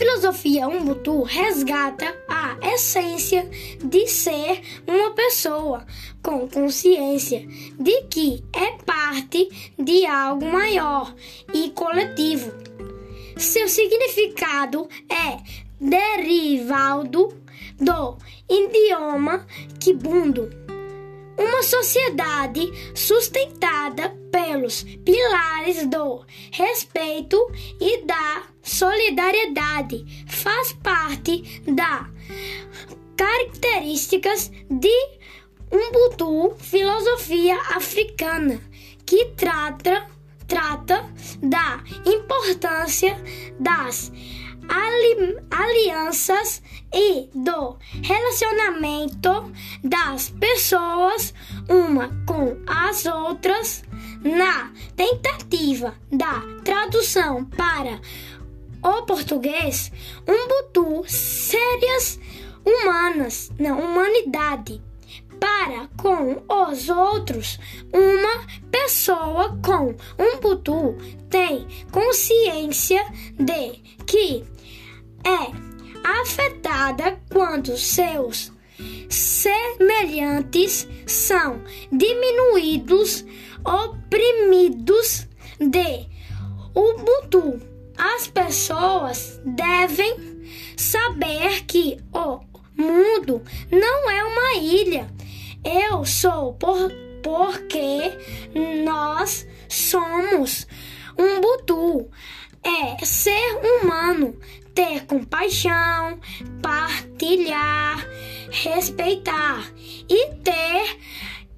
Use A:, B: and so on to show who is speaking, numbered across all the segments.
A: filosofia Ubuntu resgata a essência de ser uma pessoa com consciência de que é parte de algo maior e coletivo. Seu significado é derivado do idioma kibundo, uma sociedade sustentada pelos pilares do respeito e da solidariedade faz parte das características de Ubuntu, filosofia africana, que trata, trata da importância das ali, alianças e do relacionamento das pessoas uma com as outras na tentativa da tradução para o português, Ubuntu sérias humanas, não, humanidade. Para com os outros, uma pessoa com Ubuntu tem consciência de que é afetada quando seus semelhantes são diminuídos, oprimidos de Ubuntu as pessoas devem saber que o mundo não é uma ilha. Eu sou por, porque nós somos um butu. É ser humano, ter compaixão, partilhar, respeitar e ter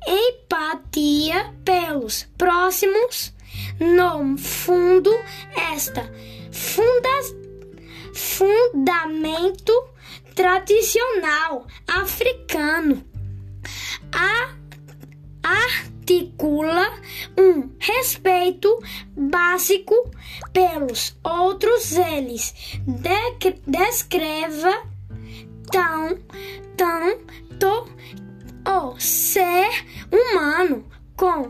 A: empatia pelos próximos. No fundo, esta. Funda fundamento tradicional africano. A, articula um respeito básico pelos outros eles. De, descreva tão tanto o ser humano com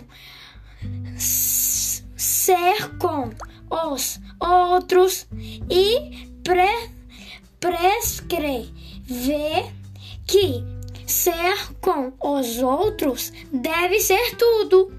A: ser com os outros e pre, prescrever que ser com os outros deve ser tudo.